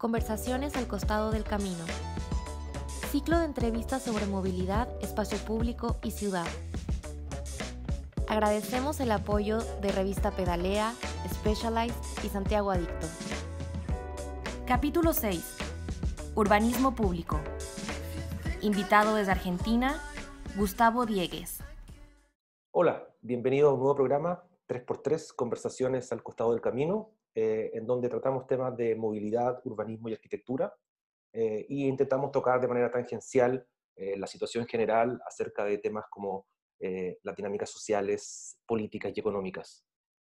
Conversaciones al costado del camino. Ciclo de entrevistas sobre movilidad, espacio público y ciudad. Agradecemos el apoyo de Revista Pedalea, Specialized y Santiago Adicto. Capítulo 6. Urbanismo público. Invitado desde Argentina, Gustavo Diegues. Hola, bienvenido a un nuevo programa 3x3, Conversaciones al costado del camino, eh, en donde tratamos temas de movilidad, urbanismo y arquitectura, eh, y intentamos tocar de manera tangencial eh, la situación general acerca de temas como las dinámicas sociales, políticas y económicas.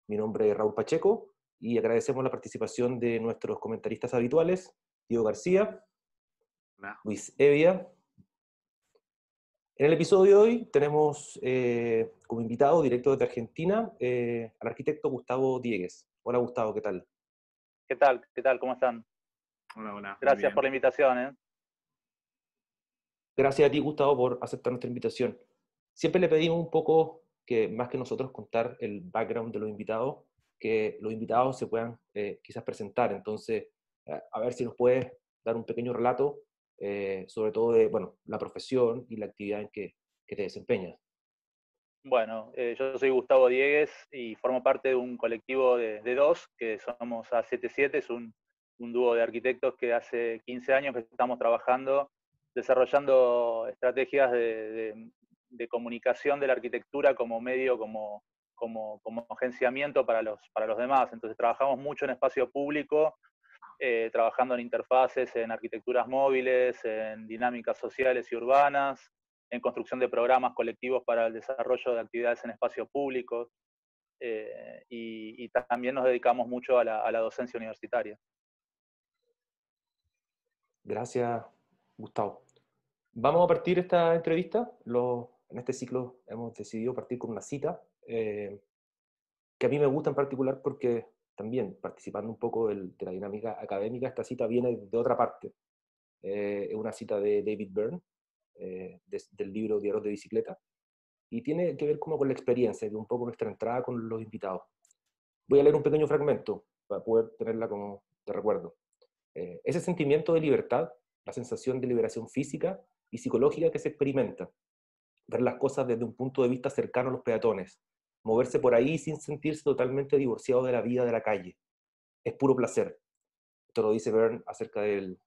Mi nombre es Raúl Pacheco y agradecemos la participación de nuestros comentaristas habituales, Diego García, Luis Evia. En el episodio de hoy tenemos como invitado directo desde Argentina al arquitecto Gustavo Diegues. Hola Gustavo, ¿qué tal? ¿Qué tal? ¿Qué tal? ¿Cómo están? Hola, hola. Gracias por la invitación. ¿eh? Gracias a ti, Gustavo, por aceptar nuestra invitación. Siempre le pedimos un poco que, más que nosotros, contar el background de los invitados, que los invitados se puedan eh, quizás presentar. Entonces, eh, a ver si nos puedes dar un pequeño relato, eh, sobre todo de bueno, la profesión y la actividad en que, que te desempeñas. Bueno, eh, yo soy Gustavo Diegues y formo parte de un colectivo de, dos, que somos A77, es un, dúo de arquitectos que hace 15 años estamos trabajando, desarrollando estrategias de, comunicación de la arquitectura como medio, como, como, agenciamiento para los, para los demás. Entonces trabajamos mucho en espacio público, eh, trabajando en interfaces, en arquitecturas móviles, en dinámicas sociales y urbanas, en construcción de programas colectivos para el desarrollo de actividades en espacios públicos eh, y, también nos dedicamos mucho a la, docencia universitaria. Gracias, Gustavo. Vamos a partir esta entrevista. en este ciclo hemos decidido partir con una cita eh, que a mí me gusta en particular porque también participando un poco de la dinámica académica, esta cita viene de otra parte. Eh, es una cita de David Byrne, eh, del libro Diarios de Bicicleta, y tiene que ver como con la experiencia, de un poco nuestra entrada con los invitados. Voy a leer un pequeño fragmento para poder tenerla como de recuerdo. Eh, ese sentimiento de libertad, la sensación de liberación física y psicológica que se experimenta, ver las cosas desde un punto de vista cercano a los peatones, moverse por ahí sin sentirse totalmente divorciado de la vida de la calle. Es puro placer. Esto lo dice Bern acerca del,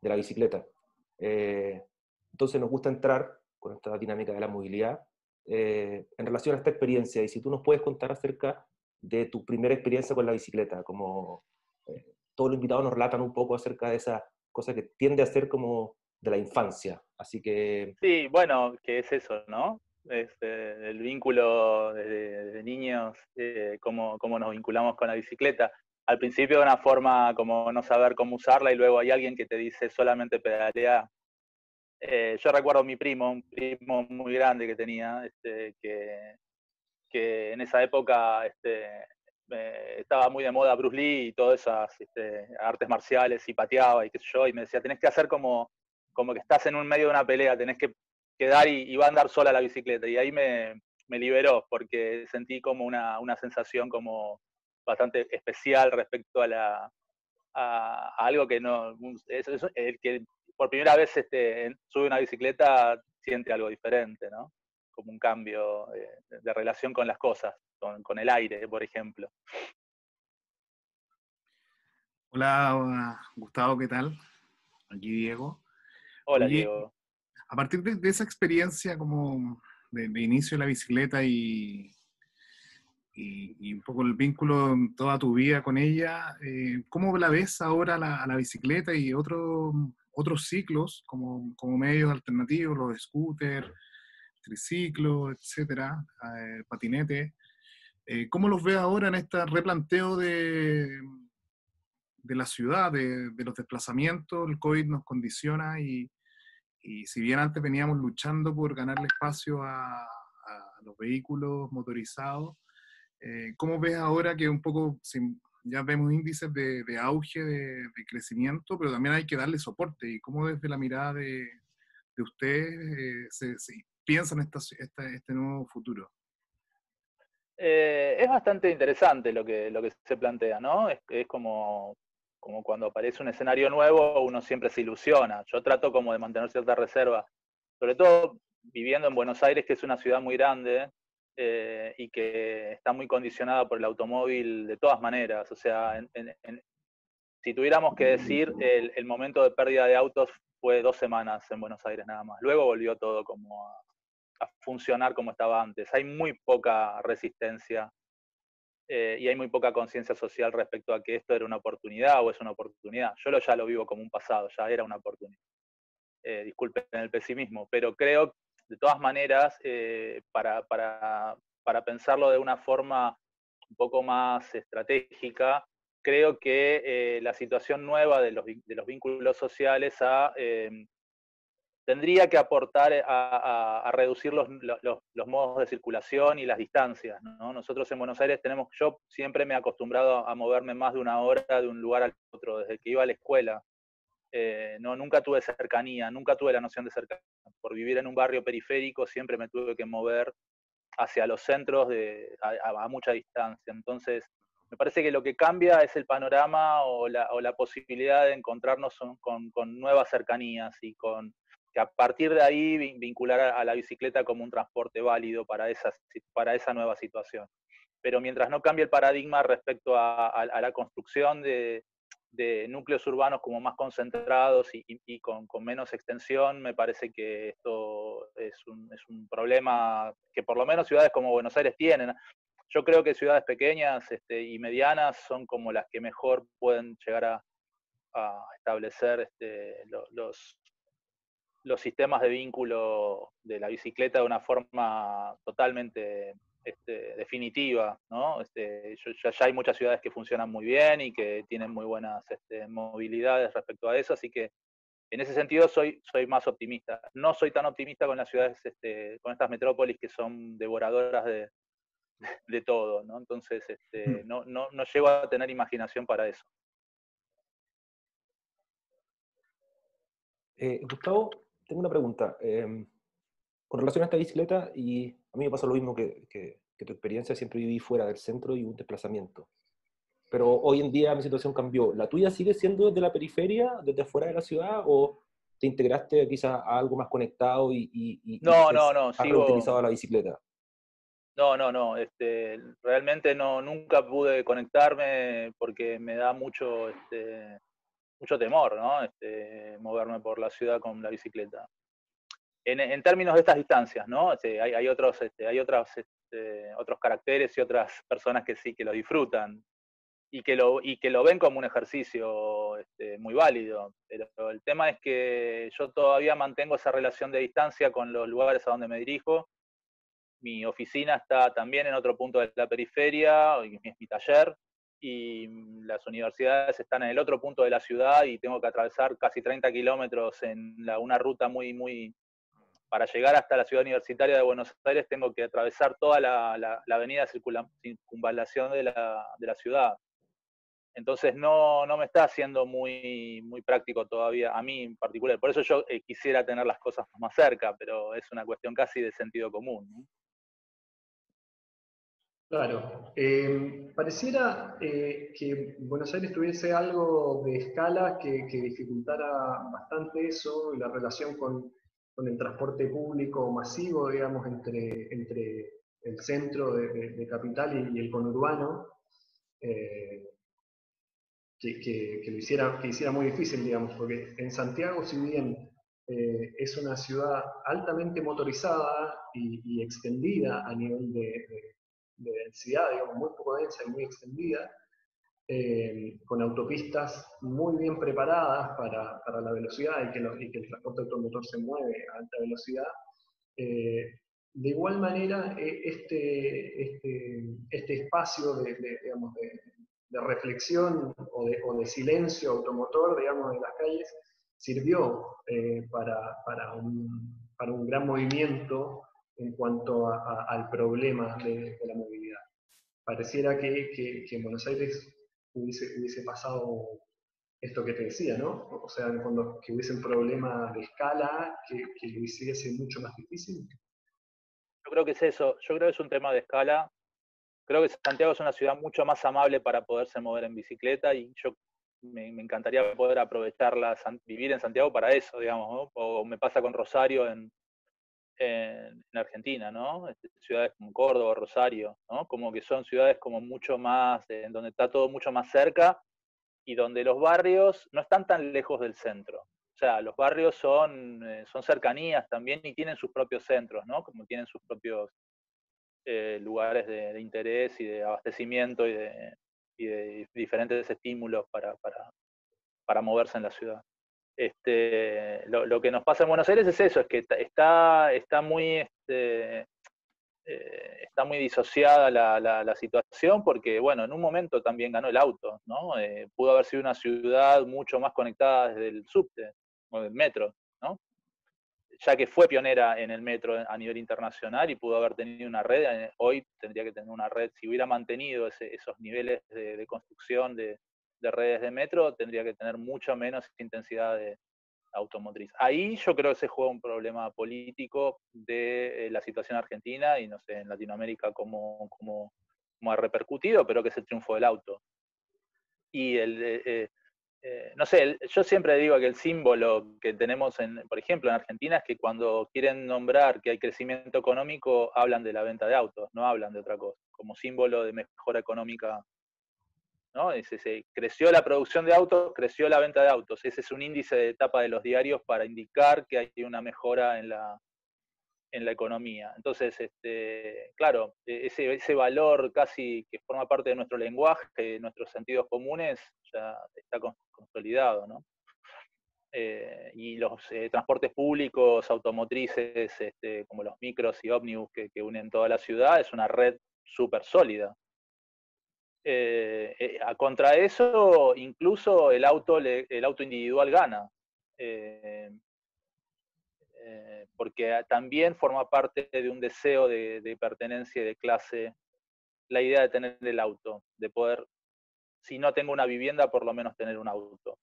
de la bicicleta. Eh, entonces nos gusta entrar con esta dinámica de la movilidad eh, en relación a esta experiencia. Y si tú nos puedes contar acerca de tu primera experiencia con la bicicleta, como eh, todos los invitados nos relatan un poco acerca de esa cosa que tiende a ser como de la infancia. Así que... Sí, bueno, que es eso, ¿no? Este, el vínculo desde, niños, eh, cómo, cómo, nos vinculamos con la bicicleta. Al principio de una forma como no saber cómo usarla y luego hay alguien que te dice solamente pedalea eh, yo recuerdo a mi primo, un primo muy grande que tenía, este, que, en esa época este, estaba muy de moda Bruce Lee y todas esas este, artes marciales y pateaba y qué sé yo, y me decía, tenés que hacer como, como que estás en un medio de una pelea, tenés que quedar y, va a andar sola la bicicleta. Y ahí me, me liberó porque sentí como una, una, sensación como bastante especial respecto a la, a, algo que no, es, el que por primera vez este, sube una bicicleta, siente algo diferente, ¿no? Como un cambio de, relación con las cosas, con, el aire, por ejemplo. Hola, Gustavo, ¿qué tal? Aquí Diego. Hola, Diego. A partir de, esa experiencia como de, inicio de la bicicleta y, y, un poco el vínculo toda tu vida con ella, eh, ¿cómo la ves ahora a la bicicleta y otro, otros ciclos como, como medios alternativos, los scooters, triciclos, etcétera, eh, patinete. Eh, ¿Cómo los ves ahora en este replanteo de, de la ciudad, de, los desplazamientos? El COVID nos condiciona y, y, si bien antes veníamos luchando por ganarle espacio a, a los vehículos motorizados, eh, ¿cómo ves ahora que un poco, ya vemos índices de, auge, de, crecimiento, pero también hay que darle soporte. ¿Y cómo desde la mirada de, de usted eh, se, piensa en este nuevo futuro? Eh, es bastante interesante lo que, lo que se plantea, ¿no? Es, como, como cuando aparece un escenario nuevo, uno siempre se ilusiona. Yo trato como de mantener cierta reserva, sobre todo viviendo en Buenos Aires, que es una ciudad muy grande eh, y que está muy condicionada por el automóvil de todas maneras. O sea, si tuviéramos que decir, el, momento de pérdida de autos fue dos semanas en Buenos Aires nada más. Luego volvió todo como a, funcionar como estaba antes. Hay muy poca resistencia eh, y hay muy poca conciencia social respecto a que esto era una oportunidad o es una oportunidad. Yo lo, ya lo vivo como un pasado, ya era una oportunidad. Eh, disculpen el pesimismo, pero creo de todas maneras, eh, para, pensarlo de una forma un poco más estratégica, creo que eh, la situación nueva de los, vínculos sociales em, tendría que aportar a, reducir los, modos de circulación y las distancias. Nosotros en Buenos Aires tenemos, yo siempre me he acostumbrado a moverme más de una hora de un lugar al otro, desde que iba a la escuela. Eh, no, nunca tuve cercanía, nunca tuve la noción de cercanía. Por vivir en un barrio periférico siempre me tuve que mover hacia los centros de, a, mucha distancia. Entonces, me parece que lo que cambia es el panorama o la, posibilidad de encontrarnos con, nuevas cercanías y con que a partir de ahí vincular a, la bicicleta como un transporte válido para esa, para esa nueva situación. Pero mientras no cambie el paradigma respecto a la construcción de, de núcleos urbanos como más concentrados y, con, menos extensión, me parece que esto es un, es un, problema que por lo menos ciudades como Buenos Aires tienen. Yo creo que ciudades pequeñas este, y medianas son como las que mejor pueden llegar a, establecer este, los, los sistemas de vínculo de la bicicleta de una forma totalmente este, definitiva, ¿no? Este, ya, hay muchas ciudades que funcionan muy bien y que tienen muy buenas este, movilidades respecto a eso, así que en ese sentido soy, soy más optimista. No soy tan optimista con las ciudades, este, con estas metrópolis que son devoradoras de, de todo, ¿no? Entonces este, mm. no, no, no llego a tener imaginación para eso. Eh, Gustavo, tengo una pregunta. Em, con relación a esta bicicleta, y a mí me pasa lo mismo que, que, tu experiencia, siempre viví fuera del centro y un desplazamiento. Pero hoy en día mi situación cambió. ¿La tuya sigue siendo desde la periferia, desde fuera de la ciudad, o te integraste quizás a algo más conectado y, y, no, no, no, has utilizado la bicicleta? No, no, no. Este, realmente no, nunca pude conectarme porque me da mucho, este, mucho temor, ¿no? Este, moverme por la ciudad con la bicicleta en, términos de estas distancias, ¿no? Este, hay, otros, este, hay otros, este, otros caracteres y otras personas que sí que lo disfrutan y que lo, y que lo ven como un ejercicio muy válido. Pero el tema es que yo todavía mantengo esa relación de distancia con los lugares a donde me dirijo. Mi oficina está también en otro punto de la periferia, es mi taller, y las universidades están en el otro punto de la ciudad y tengo que atravesar casi 30 kilómetros en una ruta muy, muy, para llegar hasta la ciudad universitaria de Buenos Aires tengo que atravesar toda la, avenida de circunvalación de la, ciudad. Entonces no, me está haciendo muy, muy práctico todavía, a mí en particular. Por eso yo eh, quisiera tener las cosas más cerca, pero es una cuestión casi de sentido común. Claro. Eh, pareciera eh, que Buenos Aires tuviese algo de escala que, que dificultara bastante eso la relación con, con el transporte público masivo, digamos, entre, entre el centro de, capital y, el conurbano, eh, que, lo hiciera, que hiciera muy difícil, digamos, porque en Santiago, si bien eh, es una ciudad altamente motorizada y, extendida a nivel de, de, densidad, digamos, muy poco densa y muy extendida, eh, con autopistas muy bien preparadas para, para la velocidad y que, y que, el transporte automotor se mueve a alta velocidad. Eh, de igual manera, eh, este, este, este, espacio de, digamos, de, reflexión o de, o de, silencio automotor digamos, de las calles sirvió para, para, un, para, un, gran movimiento en cuanto al problema de, la movilidad. Pareciera que, que, que en Buenos Aires hubiese, pasado esto que te decía, ¿no? O sea, cuando que hubiese un problema de escala que, que lo hiciese mucho más difícil. Yo creo que es eso, yo creo que es un tema de escala. Creo que Santiago es una ciudad mucho más amable para poderse mover en bicicleta y yo me, encantaría poder aprovecharla, vivir en Santiago para eso, digamos, o me pasa con Rosario en, en, Argentina, ¿no? Este, ciudades como Córdoba, Rosario, ¿no? Como que son ciudades como mucho más, en donde está todo mucho más cerca y donde los barrios no están tan lejos del centro. O sea, los barrios son, eh, son cercanías también y tienen sus propios centros, ¿no? Como tienen sus propios eh, lugares de, interés y de abastecimiento y de, y de diferentes estímulos para, para, para moverse en la ciudad. Este, lo, que nos pasa en Buenos Aires es eso, es que está, está, muy, este, eh, está muy disociada la, situación porque, bueno, en un momento también ganó el auto, ¿no? Eh, pudo haber sido una ciudad mucho más conectada desde el subte o del metro, ¿no? Ya que fue pionera en el metro a nivel internacional y pudo haber tenido una red, eh, hoy tendría que tener una red, si hubiera mantenido esos niveles de construcción de, de redes de metro tendría que tener mucho menos intensidad de automotriz. Ahí yo creo que se juega un problema político de eh, la situación argentina y no sé, en Latinoamérica cómo, cómo, ha repercutido, pero que es el triunfo del auto. Y el, eh, eh, no sé, yo siempre digo que el símbolo que tenemos, en, por ejemplo, en Argentina es que cuando quieren nombrar que hay crecimiento económico, hablan de la venta de autos, no hablan de otra cosa, como símbolo de mejora económica ¿no? creció la producción de autos, creció la venta de autos. Ese es un índice de etapa de los diarios para indicar que hay una mejora en la, en la economía. Entonces, este, claro, e, ese, ese valor casi que forma parte de nuestro lenguaje, de nuestros sentidos comunes, ya está consolidado, ¿no? Eh, y los eh, transportes públicos, automotrices, este, como los micros y ómnibus que, que unen toda la ciudad, es una red súper sólida. Eh, eh, contra eso, incluso el auto, el auto individual gana. Eh, porque también forma parte de un deseo de, pertenencia y de clase la idea de tener el auto, de poder, si no tengo una vivienda, por lo menos tener un auto.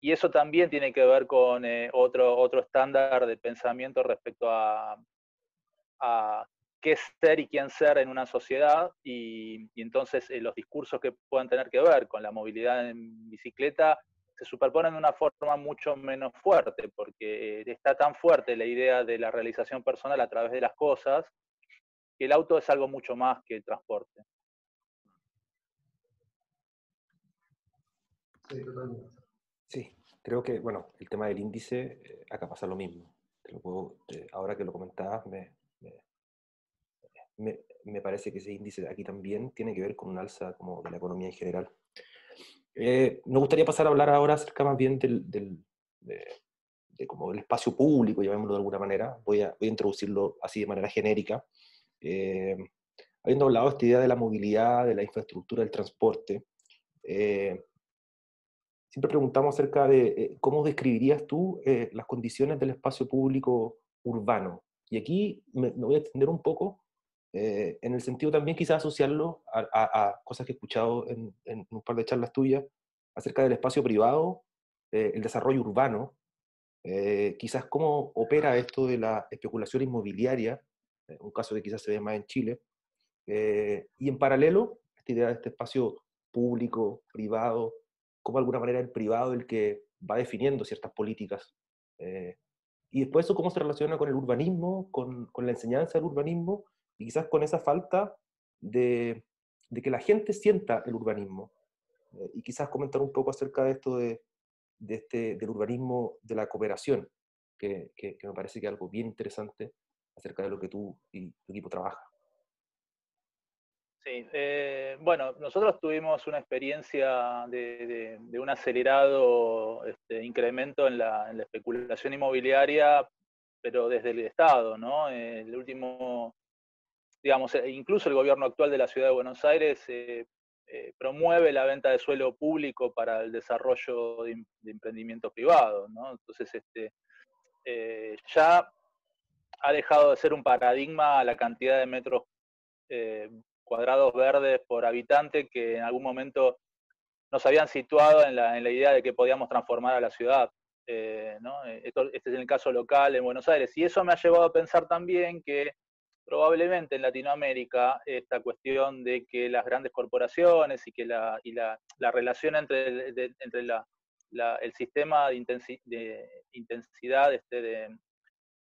Y eso también tiene que ver con otro, otro estándar de pensamiento respecto a, a qué ser y quién ser en una sociedad y, entonces eh, los discursos que puedan tener que ver con la movilidad en bicicleta se superponen de una forma mucho menos fuerte, porque eh, está tan fuerte la idea de la realización personal a través de las cosas, que el auto es algo mucho más que el transporte. Sí, totalmente. Sí, creo que, bueno, el tema del índice, eh, acá pasa lo mismo. ahora que lo comentabas, me, me, parece que ese índice aquí también tiene que ver con un alza como de la economía en general. Eh, me gustaría pasar a hablar ahora acerca más bien del, del de, como del espacio público, llamémoslo de alguna manera. Voy a, introducirlo así de manera genérica. Eh, habiendo hablado de esta idea de la movilidad, de la infraestructura del transporte, eh, siempre preguntamos acerca de eh, cómo describirías tú las condiciones del espacio público urbano. Y aquí me, me voy a extender un poco eh, en el sentido también quizás asociarlo a, cosas que he escuchado en, un par de charlas tuyas acerca del espacio privado, eh, el desarrollo urbano, eh, quizás cómo opera esto de la especulación inmobiliaria, un caso que quizás se ve más en Chile, y en paralelo, esta idea de este espacio público, privado, cómo de alguna manera el privado el que va definiendo ciertas políticas. y después eso cómo se relaciona con el urbanismo, con, con la enseñanza del urbanismo, y quizás con esa falta de, que la gente sienta el urbanismo. Eh, y quizás comentar un poco acerca de esto de, este, del urbanismo de la cooperación, que, me parece que es algo bien interesante acerca de lo que tú y tu equipo trabajan. Sí, eh, bueno, nosotros tuvimos una experiencia de, un acelerado este, incremento en la, en la, especulación inmobiliaria, pero desde el Estado, ¿no? El último digamos, e incluso el gobierno actual de la ciudad de Buenos Aires eh, eh, promueve la venta de suelo público para el desarrollo de, emprendimiento privado, ¿no? Entonces, este, eh, ya ha dejado de ser un paradigma la cantidad de metros cuadrados verdes por habitante que en algún momento nos habían situado en la, en la idea de que podíamos transformar a la ciudad. ¿no? este es el caso local en Buenos Aires. Y eso me ha llevado a pensar también que probablemente en Latinoamérica esta cuestión de que las grandes corporaciones y que la, y la, relación entre, entre el sistema de, intensidad este,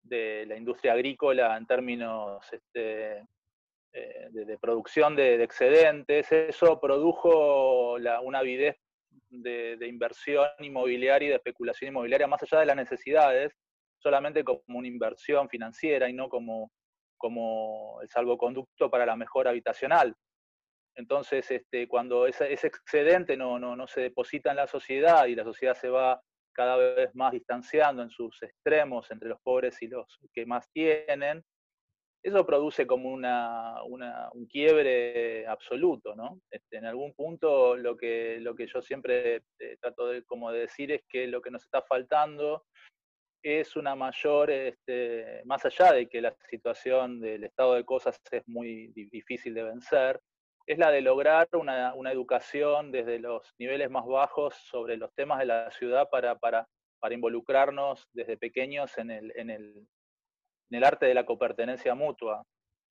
de, la industria agrícola en términos este, eh, de, producción de, excedentes, eso produjo una avidez de, inversión inmobiliaria y de especulación inmobiliaria más allá de las necesidades, solamente como una inversión financiera y no como como el salvoconducto para la mejora habitacional. Entonces, este, cuando ese, excedente no, no, se deposita en la sociedad y la sociedad se va cada vez más distanciando en sus extremos entre los pobres y los que más tienen, eso produce como una, un quiebre absoluto, ¿no? Este, en algún punto lo que, lo que yo siempre eh, trato de, como de decir es que lo que nos está faltando es una mayor, este, más allá de que la situación del estado de cosas es muy difícil de vencer, es la de lograr una, educación desde los niveles más bajos sobre los temas de la ciudad para, para, para involucrarnos desde pequeños en el, en, el, en el, arte de la copertenencia mutua,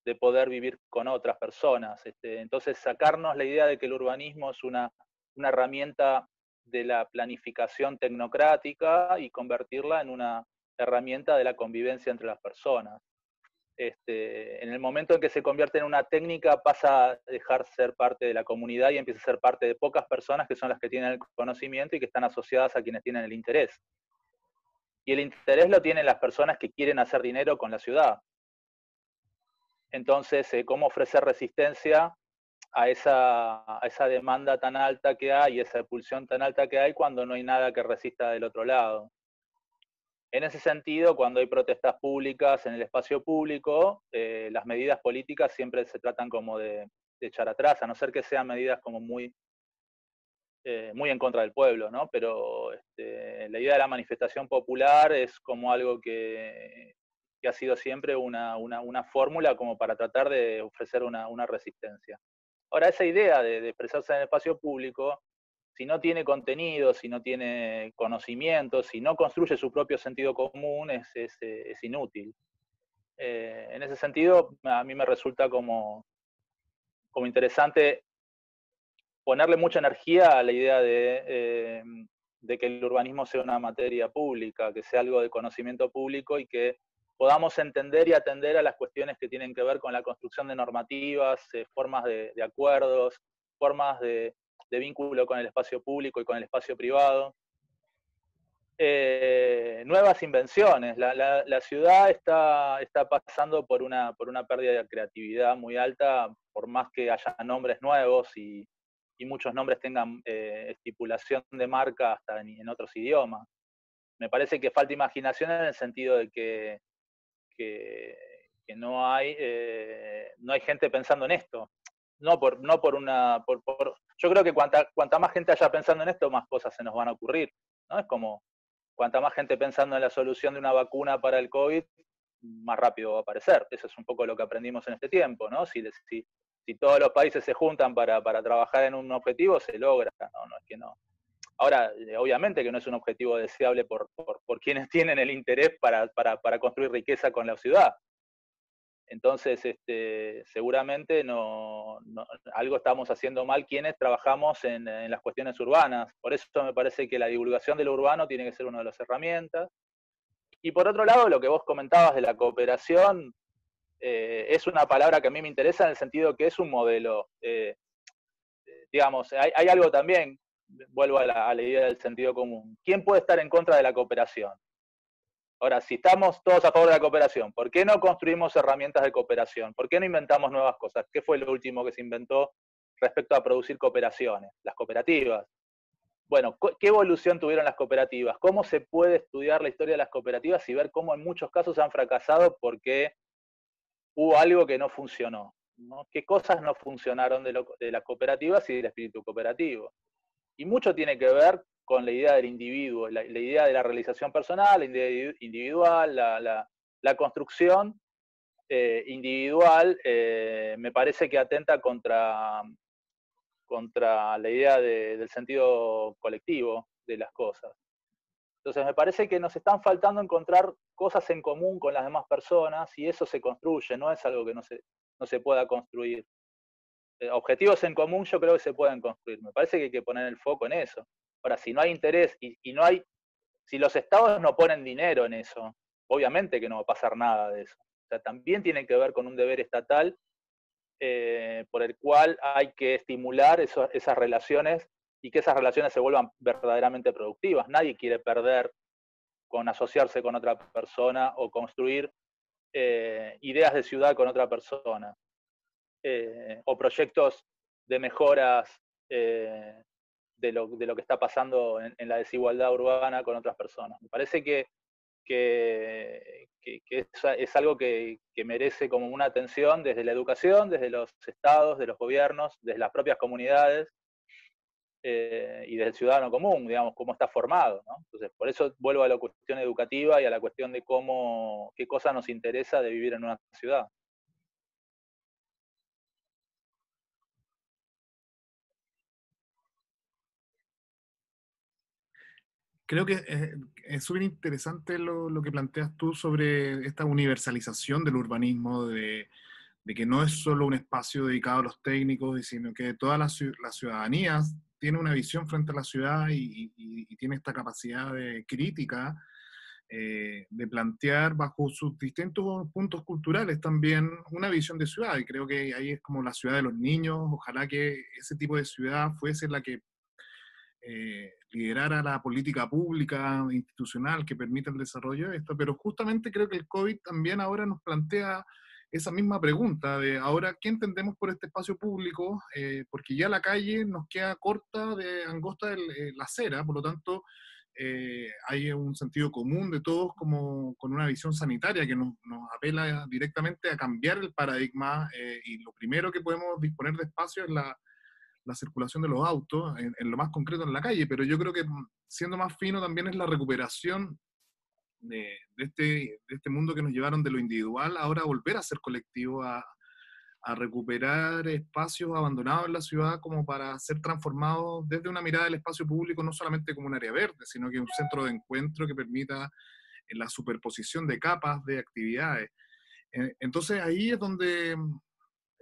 de poder vivir con otras personas. Este, entonces, sacarnos la idea de que el urbanismo es una, una herramienta de la planificación tecnocrática y convertirla en una herramienta de la convivencia entre las personas. Este, en el momento en que se convierte en una técnica pasa a dejar ser parte de la comunidad y empieza a ser parte de pocas personas que son las que tienen el conocimiento y que están asociadas a quienes tienen el interés. Y el interés lo tienen las personas que quieren hacer dinero con la ciudad. Entonces, eh, ¿cómo ofrecer resistencia a esa, demanda tan alta que hay, esa pulsión tan alta que hay cuando no hay nada que resista del otro lado. En ese sentido, cuando hay protestas públicas en el espacio público, eh, las medidas políticas siempre se tratan como de, echar atrás, a no ser que sean medidas como muy, eh, muy en contra del pueblo, ¿no? Pero este, la idea de la manifestación popular es como algo que, ha sido siempre una, una, fórmula como para tratar de ofrecer una resistencia. Ahora, esa idea de, expresarse en el espacio público, si no tiene contenido, si no tiene conocimiento, si no construye su propio sentido común, es, inútil. Eh, en ese sentido, a mí me resulta como, interesante ponerle mucha energía a la idea de, eh, de, que el urbanismo sea una materia pública, que sea algo de conocimiento público y que podamos entender y atender a las cuestiones que tienen que ver con la construcción de normativas, eh, formas de, acuerdos, formas de, vínculo con el espacio público y con el espacio privado. Eh, nuevas invenciones. La, ciudad está, pasando por una, por una pérdida de creatividad muy alta, por más que haya nombres nuevos y, muchos nombres tengan eh, estipulación de marca hasta en otros idiomas. Me parece que falta imaginación en el sentido de que que, no, hay, eh, no hay gente pensando en esto. No por, no por una... Por, yo creo que cuanta, cuanta más gente haya pensando en esto, más cosas se nos van a ocurrir. ¿no? Es como, cuanta más gente pensando en la solución de una vacuna para el COVID, más rápido va a aparecer. Eso es un poco lo que aprendimos en este tiempo, ¿no? Si, si, si todos los países se juntan para, para, trabajar en un objetivo, se logra. No, no es que no. Ahora, eh, obviamente que no es un objetivo deseable por, quienes tienen el interés para, construir riqueza con la ciudad. Entonces, este, seguramente no, algo estamos haciendo mal quienes trabajamos en, las cuestiones urbanas. Por eso me parece que la divulgación de lo urbano tiene que ser una de las herramientas. Y por otro lado, lo que vos comentabas de la cooperación, eh, es una palabra que a mí me interesa en el sentido que es un modelo. Eh, digamos, hay, algo también vuelvo a la, idea del sentido común. ¿Quién puede estar en contra de la cooperación? Ahora, si estamos todos a favor de la cooperación, ¿por qué no construimos herramientas de cooperación? ¿Por qué no inventamos nuevas cosas? ¿Qué fue lo último que se inventó respecto a producir cooperaciones? Las cooperativas. Bueno, ¿qué evolución tuvieron las cooperativas? ¿Cómo se puede estudiar la historia de las cooperativas y ver cómo en muchos casos han fracasado porque hubo algo que no funcionó? ¿Qué cosas no funcionaron de, de las cooperativas y del espíritu cooperativo? Y mucho tiene que ver con la idea del individuo, la, idea de la realización personal, la idea individual, la, construcción eh, individual, eh, me parece que atenta contra, contra la idea del sentido colectivo de las cosas. Entonces me parece que nos están faltando encontrar cosas en común con las demás personas y eso se construye, no es algo que no se, no se pueda construir. Eh, objetivos en común yo creo que se pueden construir. Me parece que hay que poner el foco en eso. Ahora, si no hay interés y, no hay, si los estados no ponen dinero en eso, obviamente que no va a pasar nada de eso. O sea, también tiene que ver con un deber estatal eh, por el cual hay que estimular esas relaciones y que esas relaciones se vuelvan verdaderamente productivas. Nadie quiere perder con asociarse con otra persona o construir eh, ideas de ciudad con otra persona eh, o proyectos de mejoras de lo, de, lo, que está pasando en, la desigualdad urbana con otras personas. Me parece que que, es, algo que, merece como una atención desde la educación, desde los estados, de los gobiernos, desde las propias comunidades eh, y desde el ciudadano común, digamos, cómo está formado. Entonces, por eso vuelvo a la cuestión educativa y a la cuestión de cómo, qué cosa nos interesa de vivir en una ciudad. Creo que es súper interesante lo, lo, que planteas tú sobre esta universalización del urbanismo, de, de, que no es solo un espacio dedicado a los técnicos, sino que toda la, la ciudadanía tiene una visión frente a la ciudad y, y, tiene esta capacidad de crítica, eh, de plantear bajo sus distintos puntos culturales también una visión de ciudad. Y creo que ahí es como la ciudad de los niños. Ojalá que ese tipo de ciudad fuese la que eh, liderar a la política pública, institucional que permita el desarrollo de esto, pero justamente creo que el COVID también ahora nos plantea esa misma pregunta de ahora, ¿qué entendemos por este espacio público? Eh, porque ya la calle nos queda corta de angosta de eh, la acera, por lo tanto, hay un sentido común de todos como con una visión sanitaria que nos, nos apela directamente a cambiar el paradigma y lo primero que podemos disponer de espacio es la, la circulación de los autos, en, lo más concreto en la calle, pero yo creo que mm, siendo más fino también es la recuperación de, este, de este mundo que nos llevaron de lo individual, ahora volver a ser colectivo, a, a recuperar espacios abandonados en la ciudad como para ser transformados desde una mirada del espacio público, no solamente como un área verde, sino que un centro de encuentro que permita eh, la superposición de capas de actividades. Eh, entonces ahí es donde mm,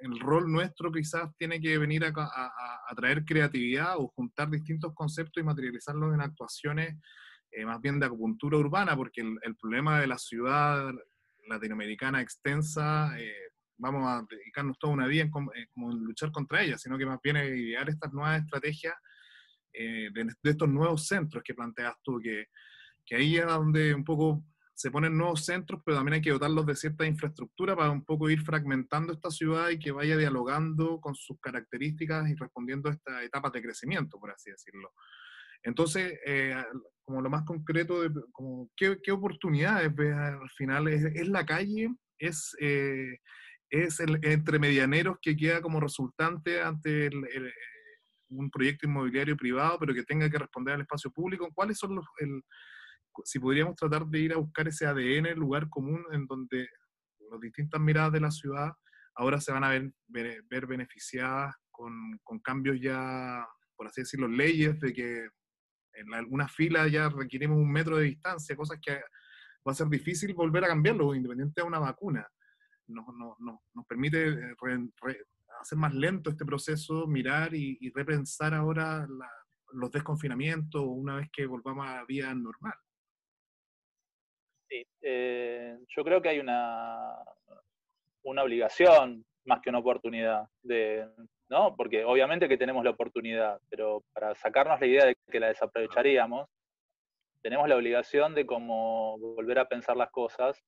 el rol nuestro quizás tiene que venir a, a, traer creatividad o juntar distintos conceptos y materializarlos en actuaciones eh, más bien de acupuntura urbana, porque el, problema de la ciudad latinoamericana extensa, eh, vamos a dedicarnos toda una vida en, como luchar contra ella, sino que más bien idear estas nuevas estrategias eh, de, de, estos nuevos centros que planteas tú, que, que ahí es donde un poco se ponen nuevos centros, pero también hay que dotarlos de cierta infraestructura para un poco ir fragmentando esta ciudad y que vaya dialogando con sus características y respondiendo a estas etapas de crecimiento, por así decirlo. Entonces, eh, como lo más concreto, de, como, ¿qué, ¿qué, oportunidades ves al final? ¿Es, la calle? ¿Es, eh, es el entre medianeros que queda como resultante ante un proyecto inmobiliario privado, pero que tenga que responder al espacio público? ¿Cuáles son los... El, si podríamos tratar de ir a buscar ese ADN, el lugar común en donde las distintas miradas de la ciudad ahora se van a ver, ver, beneficiadas con, con, cambios ya, por así decirlo, leyes de que en algunas filas ya requerimos un metro de distancia, cosas que va a ser difícil volver a cambiarlo, independiente de una vacuna. Nos, nos, nos permite eh, hacer más lento este proceso, mirar y, repensar ahora los desconfinamientos una vez que volvamos a la vida normal. Eh, yo creo que hay una, una obligación más que una oportunidad, de, ¿no? Porque obviamente que tenemos la oportunidad, pero para sacarnos la idea de que la desaprovecharíamos, tenemos la obligación de como volver a pensar las cosas.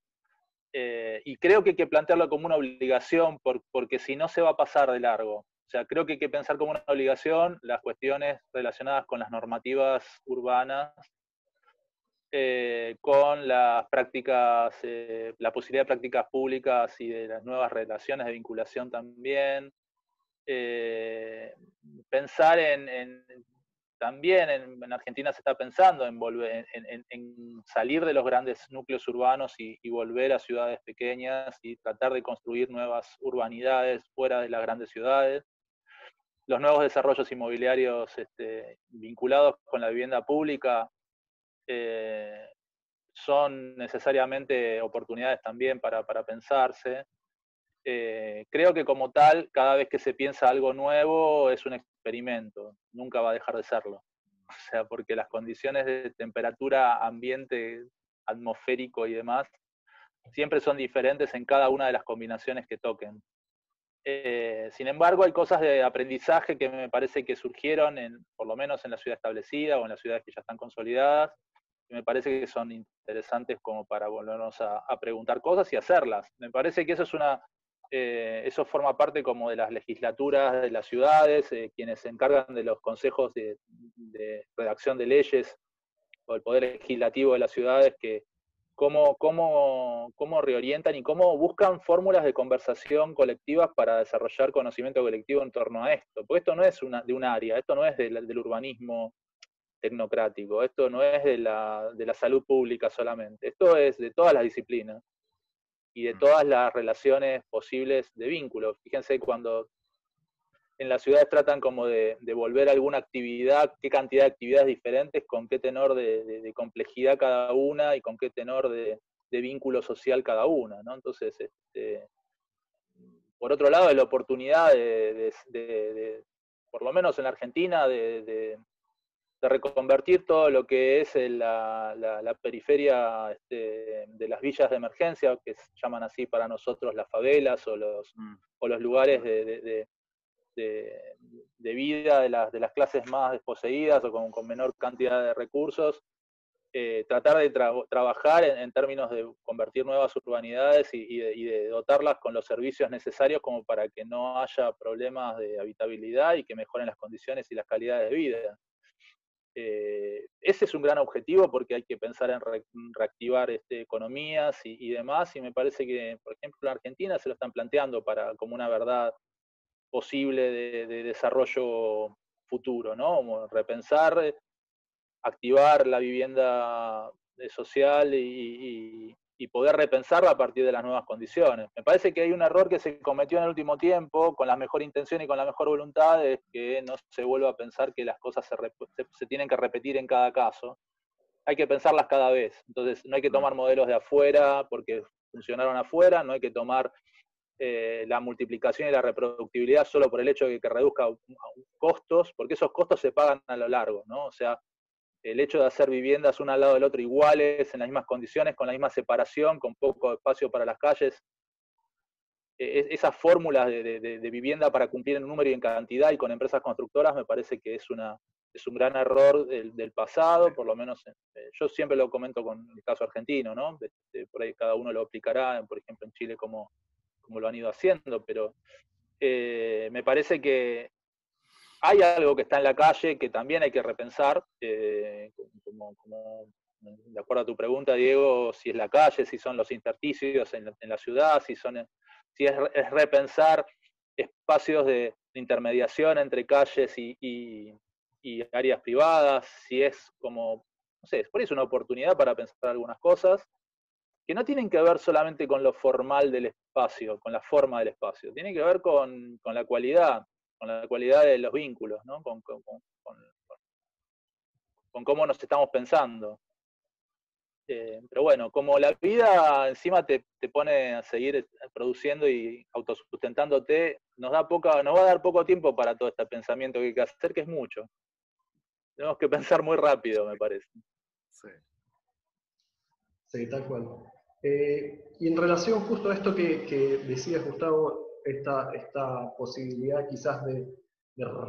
Eh, y creo que hay que plantearlo como una obligación, porque si no se va a pasar de largo. O sea, creo que hay que pensar como una obligación las cuestiones relacionadas con las normativas urbanas eh, con las prácticas, eh, la posibilidad de prácticas públicas y de las nuevas relaciones de vinculación también. Eh, pensar en, también en, Argentina se está pensando en, volver, en, salir de los grandes núcleos urbanos y, volver a ciudades pequeñas y tratar de construir nuevas urbanidades fuera de las grandes ciudades. Los nuevos desarrollos inmobiliarios este, vinculados con la vivienda pública eh, son necesariamente oportunidades también para, pensarse. Eh, creo que como tal, cada vez que se piensa algo nuevo es un experimento, nunca va a dejar de serlo. O sea, porque las condiciones de temperatura, ambiente, atmosférico y demás, siempre son diferentes en cada una de las combinaciones que toquen. Eh, sin embargo, hay cosas de aprendizaje que me parece que surgieron, en, por lo menos en la ciudad establecida o en las ciudades que ya están consolidadas, me parece que son interesantes como para volvernos a, preguntar cosas y hacerlas. Me parece que eso es una, eh, eso forma parte como de las legislaturas de las ciudades, eh, quienes se encargan de los consejos de, de, redacción de leyes o el poder legislativo de las ciudades que cómo, cómo, cómo reorientan y cómo buscan fórmulas de conversación colectivas para desarrollar conocimiento colectivo en torno a esto. Porque esto no es una, de un área, esto no es del urbanismo tecnocrático, esto no es de la, de la salud pública solamente, esto es de todas las disciplinas y de mm. todas las relaciones posibles de vínculo. Fíjense cuando en las ciudades tratan como de, volver alguna actividad, qué cantidad de actividades diferentes, con qué tenor de, complejidad cada una y con qué tenor de, vínculo social cada una. ¿no? Entonces, este, por otro lado, la oportunidad de, por lo menos en la Argentina, de, reconvertir todo lo que es la, periferia este, de las villas de emergencia, que se llaman así para nosotros las favelas o los, mm. o los lugares de, de, vida de las, de las clases más desposeídas o con, menor cantidad de recursos, eh, tratar de trabajar en, términos de convertir nuevas urbanidades y, de, dotarlas con los servicios necesarios como para que no haya problemas de habitabilidad y que mejoren las condiciones y las calidades de vida. Eh, ese es un gran objetivo porque hay que pensar en reactivar este, economías y, demás, y me parece que, por ejemplo, en Argentina se lo están planteando para, como una verdad posible de, desarrollo futuro, ¿no? repensar, eh, activar la vivienda eh, social y, poder repensarla a partir de las nuevas condiciones. Me parece que hay un error que se cometió en el último tiempo, con la mejor intención y con la mejor voluntad, es que no se vuelva a pensar que las cosas se, se tienen que repetir en cada caso. Hay que pensarlas cada vez. Entonces, no hay que tomar modelos de afuera porque funcionaron afuera, no hay que tomar eh, la multiplicación y la reproductibilidad solo por el hecho de que reduzca costos, porque esos costos se pagan a lo largo, ¿no? O sea, el hecho de hacer viviendas una al lado del otro iguales, en las mismas condiciones, con la misma separación, con poco espacio para las calles, e, esas fórmulas de, vivienda para cumplir en número y en cantidad y con empresas constructoras me parece que es, una, es un gran error del, pasado, por lo menos eh, yo siempre lo comento con el caso argentino, ¿no? por ahí cada uno lo aplicará, por ejemplo en Chile como como lo han ido haciendo, pero eh, me parece que hay algo que está en la calle que también hay que repensar, eh, como, de acuerdo a tu pregunta, Diego, si es la calle, si son los intersticios en, la ciudad, si, son, si es, repensar espacios de, intermediación entre calles y, áreas privadas, si es como, no sé, por eso una oportunidad para pensar algunas cosas que no tienen que ver solamente con lo formal del espacio, con la forma del espacio, tienen que ver con, la cualidad, con la cualidad de los vínculos, ¿no? con, cómo nos estamos pensando. Eh, pero bueno, como la vida encima te, pone a seguir produciendo y autosustentándote, nos, da poca, nos va a dar poco tiempo para todo este pensamiento que hay que hacer, que es mucho. Tenemos que pensar muy rápido, me parece. Sí. Sí, tal cual. Eh, y en relación justo a esto que, que decías, Gustavo, esta, esta posibilidad quizás de,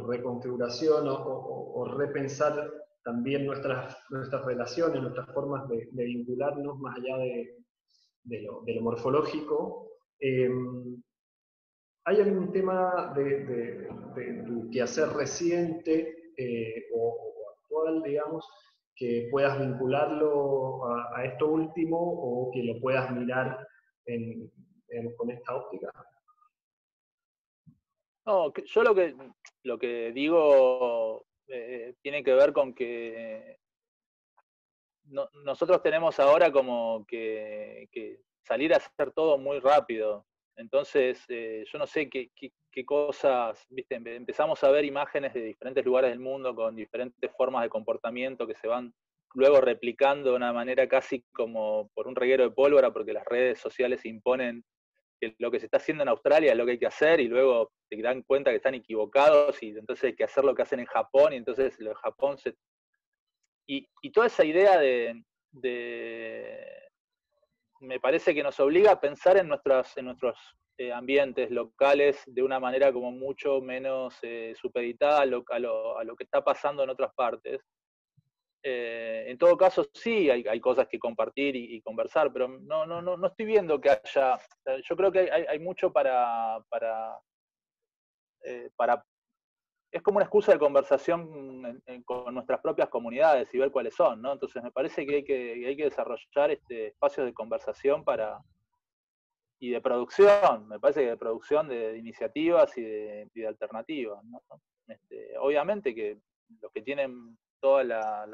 reconfiguración o, repensar también nuestras, nuestras relaciones, nuestras formas de, vincularnos más allá de, lo, morfológico. Em, ¿Hay algún tema de, tu quehacer reciente eh, o, actual, digamos, que puedas vincularlo a, esto último o que lo puedas mirar con esta óptica? No, yo lo que, lo que digo eh, tiene que ver con que nosotros tenemos ahora como que, salir a hacer todo muy rápido. Entonces, eh, yo no sé qué, qué cosas, viste, empezamos a ver imágenes de diferentes lugares del mundo con diferentes formas de comportamiento que se van luego replicando de una manera casi como por un reguero de pólvora, porque las redes sociales imponen que lo que se está haciendo en Australia es lo que hay que hacer y luego se dan cuenta que están equivocados y entonces hay que hacer lo que hacen en Japón y entonces lo de Japón se... Y, toda esa idea de, Me parece que nos obliga a pensar en, nuestras, en nuestros eh, ambientes locales de una manera como mucho menos eh, supeditada a lo, a lo que está pasando en otras partes eh, en todo caso, sí hay, cosas que compartir y, conversar, pero no, no, no, no estoy viendo que haya. Yo creo que hay, mucho para. eh, para es como una excusa de conversación con nuestras propias comunidades y ver cuáles son, ¿no? Entonces me parece que hay que, hay que desarrollar este espacios de conversación para y de producción, me parece que de producción de, iniciativas y de, alternativas. Este, obviamente que los que tienen toda la,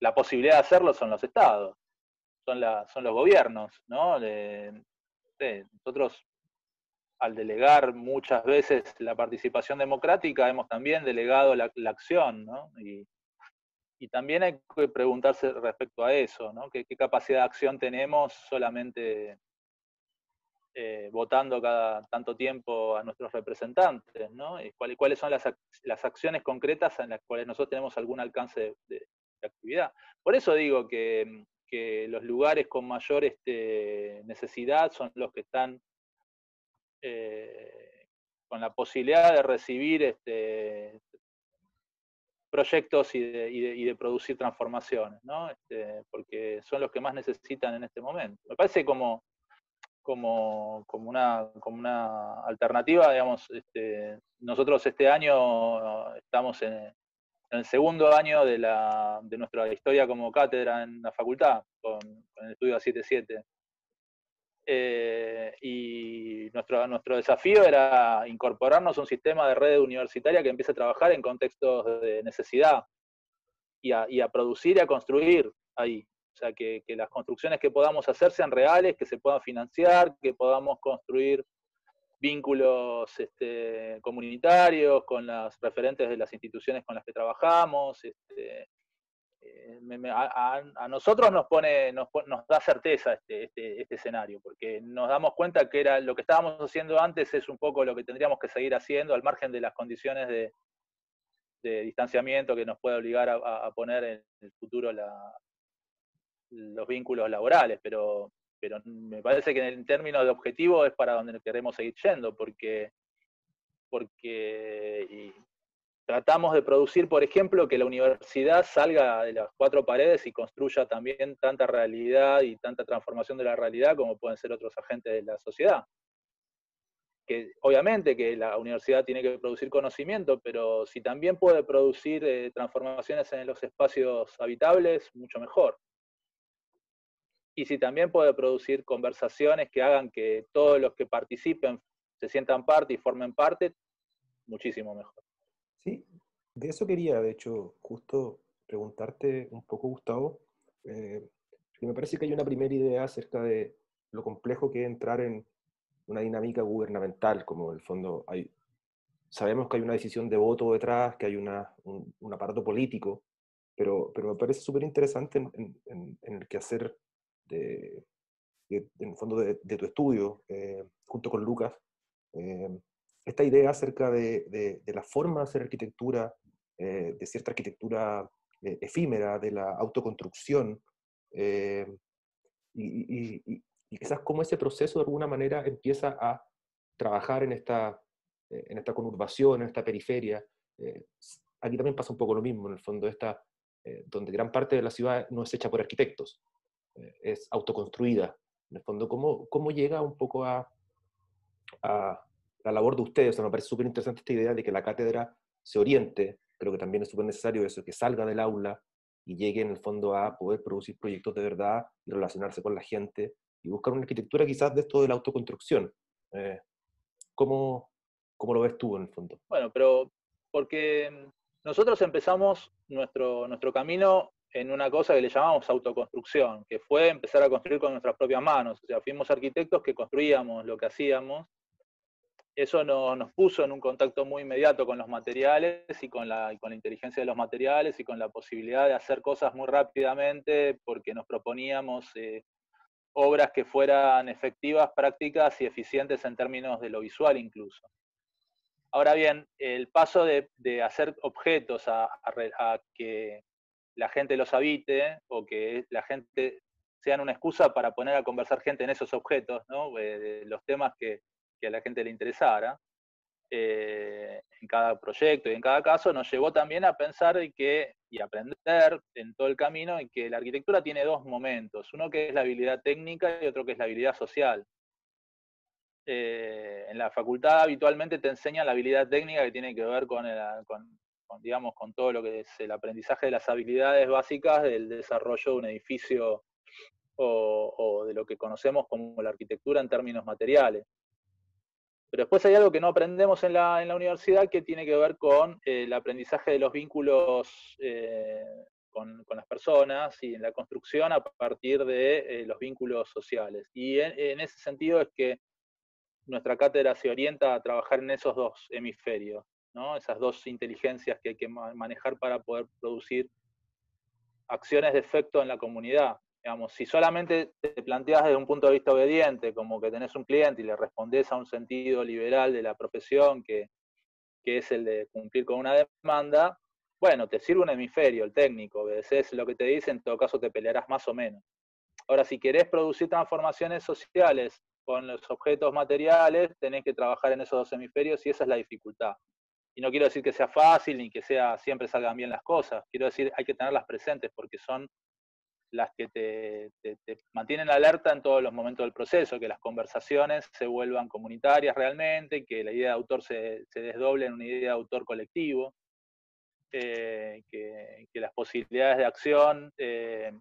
la, posibilidad de hacerlo son los estados, son, son los gobiernos, ¿no? nosotros al delegar muchas veces la participación democrática hemos también delegado la, acción, ¿no? Y, también hay que preguntarse respecto a eso, ¿no? ¿Qué, capacidad de acción tenemos solamente eh, votando cada tanto tiempo a nuestros representantes, ¿no? Y cuáles, son las, acciones concretas en las cuales nosotros tenemos algún alcance de, actividad. Por eso digo que, los lugares con mayor este, necesidad son los que están eh, con la posibilidad de recibir este, proyectos y de, producir transformaciones, ¿no? Este, porque son los que más necesitan en este momento. Me parece como como, como, una, como una alternativa, digamos, este, nosotros este año estamos en, el segundo año de, la, de nuestra historia como cátedra en la facultad, con, el estudio A77. Eh, y nuestro, nuestro desafío era incorporarnos a un sistema de red universitaria que empiece a trabajar en contextos de necesidad y a, y a producir y a construir ahí. O sea, que, las construcciones que podamos hacer sean reales, que se puedan financiar, que podamos construir vínculos este, comunitarios con las referentes de las instituciones con las que trabajamos. Este, eh, a, nosotros nos pone, nos, da certeza este, este, escenario, porque nos damos cuenta que era lo que estábamos haciendo antes es un poco lo que tendríamos que seguir haciendo, al margen de las condiciones de, distanciamiento que nos puede obligar a poner en el futuro la, los vínculos laborales, pero, pero me parece que en términos de objetivo es para donde queremos seguir yendo, porque, porque tratamos de producir, por ejemplo, que la universidad salga de las cuatro paredes y construya también tanta realidad y tanta transformación de la realidad como pueden ser otros agentes de la sociedad. Que obviamente que la universidad tiene que producir conocimiento, pero si también puede producir eh, transformaciones en los espacios habitables, mucho mejor y si también puede producir conversaciones que hagan que todos los que participen se sientan parte y formen parte, muchísimo mejor. Sí, de eso quería, de hecho, justo preguntarte un poco, Gustavo, eh, me parece que hay una primera idea acerca de lo complejo que es entrar en una dinámica gubernamental, como en el fondo hay, sabemos que hay una decisión de voto detrás, que hay una, un, aparato político, pero, pero me parece súper interesante en, en, en, el que hacer de, en el fondo de, tu estudio, eh, junto con Lucas, eh, esta idea acerca de, la forma de hacer arquitectura, eh, de cierta arquitectura efímera, de la autoconstrucción, y, quizás cómo ese proceso de alguna manera empieza a trabajar en esta, en esta conurbación, en esta periferia. aquí también pasa un poco lo mismo, en el fondo, esta, donde gran parte de la ciudad no es hecha por arquitectos, eh, es autoconstruida. En el fondo, ¿cómo, cómo llega un poco a, a la labor de ustedes? O sea, me parece súper interesante esta idea de que la cátedra se oriente, creo que también es súper necesario eso, que salga del aula y llegue en el fondo a poder producir proyectos de verdad y relacionarse con la gente y buscar una arquitectura quizás de esto de la autoconstrucción. Eh, ¿cómo, ¿Cómo lo ves tú en el fondo? Bueno, pero porque nosotros empezamos nuestro, nuestro camino en una cosa que le llamamos autoconstrucción, que fue empezar a construir con nuestras propias manos. O sea, fuimos arquitectos que construíamos lo que hacíamos, eso nos puso en un contacto muy inmediato con los materiales y con, la, inteligencia de los materiales y con la posibilidad de hacer cosas muy rápidamente porque nos proponíamos eh, obras que fueran efectivas, prácticas y eficientes en términos de lo visual incluso. Ahora bien, el paso de, hacer objetos a, que la gente los habite o que la gente sean una excusa para poner a conversar gente en esos objetos, ¿no? Eh, los temas que, que a la gente le interesara eh, en cada proyecto y en cada caso, nos llevó también a pensar y, que, y aprender en todo el camino en que la arquitectura tiene dos momentos, uno que es la habilidad técnica y otro que es la habilidad social. Eh, en la facultad habitualmente te enseñan la habilidad técnica que tiene que ver con, digamos, con todo lo que es el aprendizaje de las habilidades básicas del desarrollo de un edificio o, de lo que conocemos como la arquitectura en términos materiales. Pero después hay algo que no aprendemos en la, universidad que tiene que ver con eh, el aprendizaje de los vínculos eh, con, las personas y en la construcción a partir de eh, los vínculos sociales. Y en, ese sentido es que nuestra cátedra se orienta a trabajar en esos dos hemisferios, esas dos inteligencias que hay que manejar para poder producir acciones de efecto en la comunidad. Digamos, si solamente te planteas desde un punto de vista obediente, como que tenés un cliente y le respondés a un sentido liberal de la profesión, que, es el de cumplir con una demanda, bueno, te sirve un hemisferio, el técnico, obedeces lo que te dicen, en todo caso te pelearás más o menos. Ahora, si querés producir transformaciones sociales con los objetos materiales, tenés que trabajar en esos dos hemisferios y esa es la dificultad. Y no quiero decir que sea fácil ni que sea siempre salgan bien las cosas, quiero decir hay que tenerlas presentes porque son las que te, mantienen alerta en todos los momentos del proceso, que las conversaciones se vuelvan comunitarias realmente, que la idea de autor se, desdoble en una idea de autor colectivo, eh, que, las posibilidades de acción eh,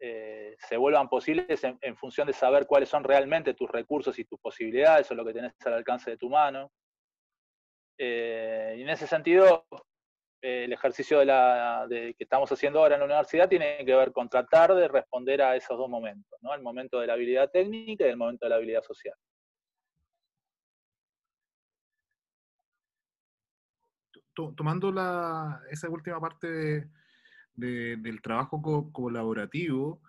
eh, se vuelvan posibles en, función de saber cuáles son realmente tus recursos y tus posibilidades o lo que tenés al alcance de tu mano. Y en ese sentido, el ejercicio de la, que estamos haciendo ahora en la universidad tiene que ver con tratar de responder a esos dos momentos, ¿no? el momento de la habilidad técnica y el momento de la habilidad social. Tomando esa última parte del trabajo colaborativo,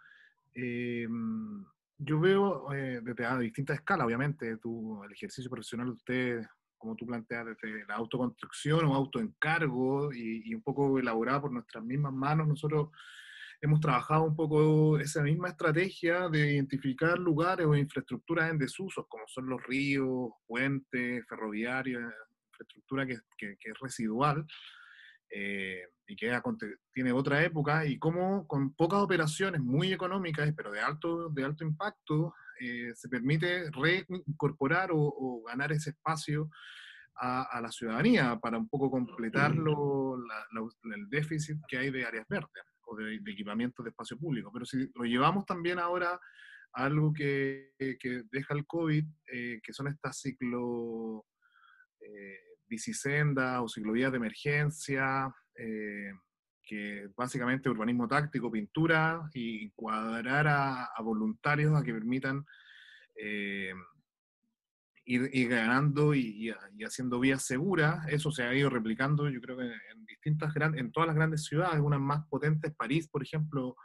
em, yo veo eh, desde a distintas escalas, obviamente, el ejercicio profesional de ustedes como tú planteas, desde la autoconstrucción o autoencargo y, y un poco elaborada por nuestras mismas manos, nosotros hemos trabajado un poco esa misma estrategia de identificar lugares o infraestructuras en desusos, como son los ríos, puentes, ferroviarios, infraestructura que, que, es residual eh, y que tiene otra época, y cómo con pocas operaciones muy económicas, pero de alto, de alto impacto, eh, se permite reincorporar o, ganar ese espacio a, la ciudadanía para un poco completar el déficit que hay de áreas verdes o de, equipamiento de espacio público. Pero si lo llevamos también ahora a algo que, deja el COVID, eh, que son estas ciclo eh, bicisendas o ciclovías de emergencia, eh, que básicamente urbanismo táctico, pintura y cuadrar a, voluntarios a que permitan eh, ir, ganando y, haciendo vías seguras. Eso se ha ido replicando, yo creo que en distintas en todas las grandes ciudades, unas más potentes, París, por ejemplo,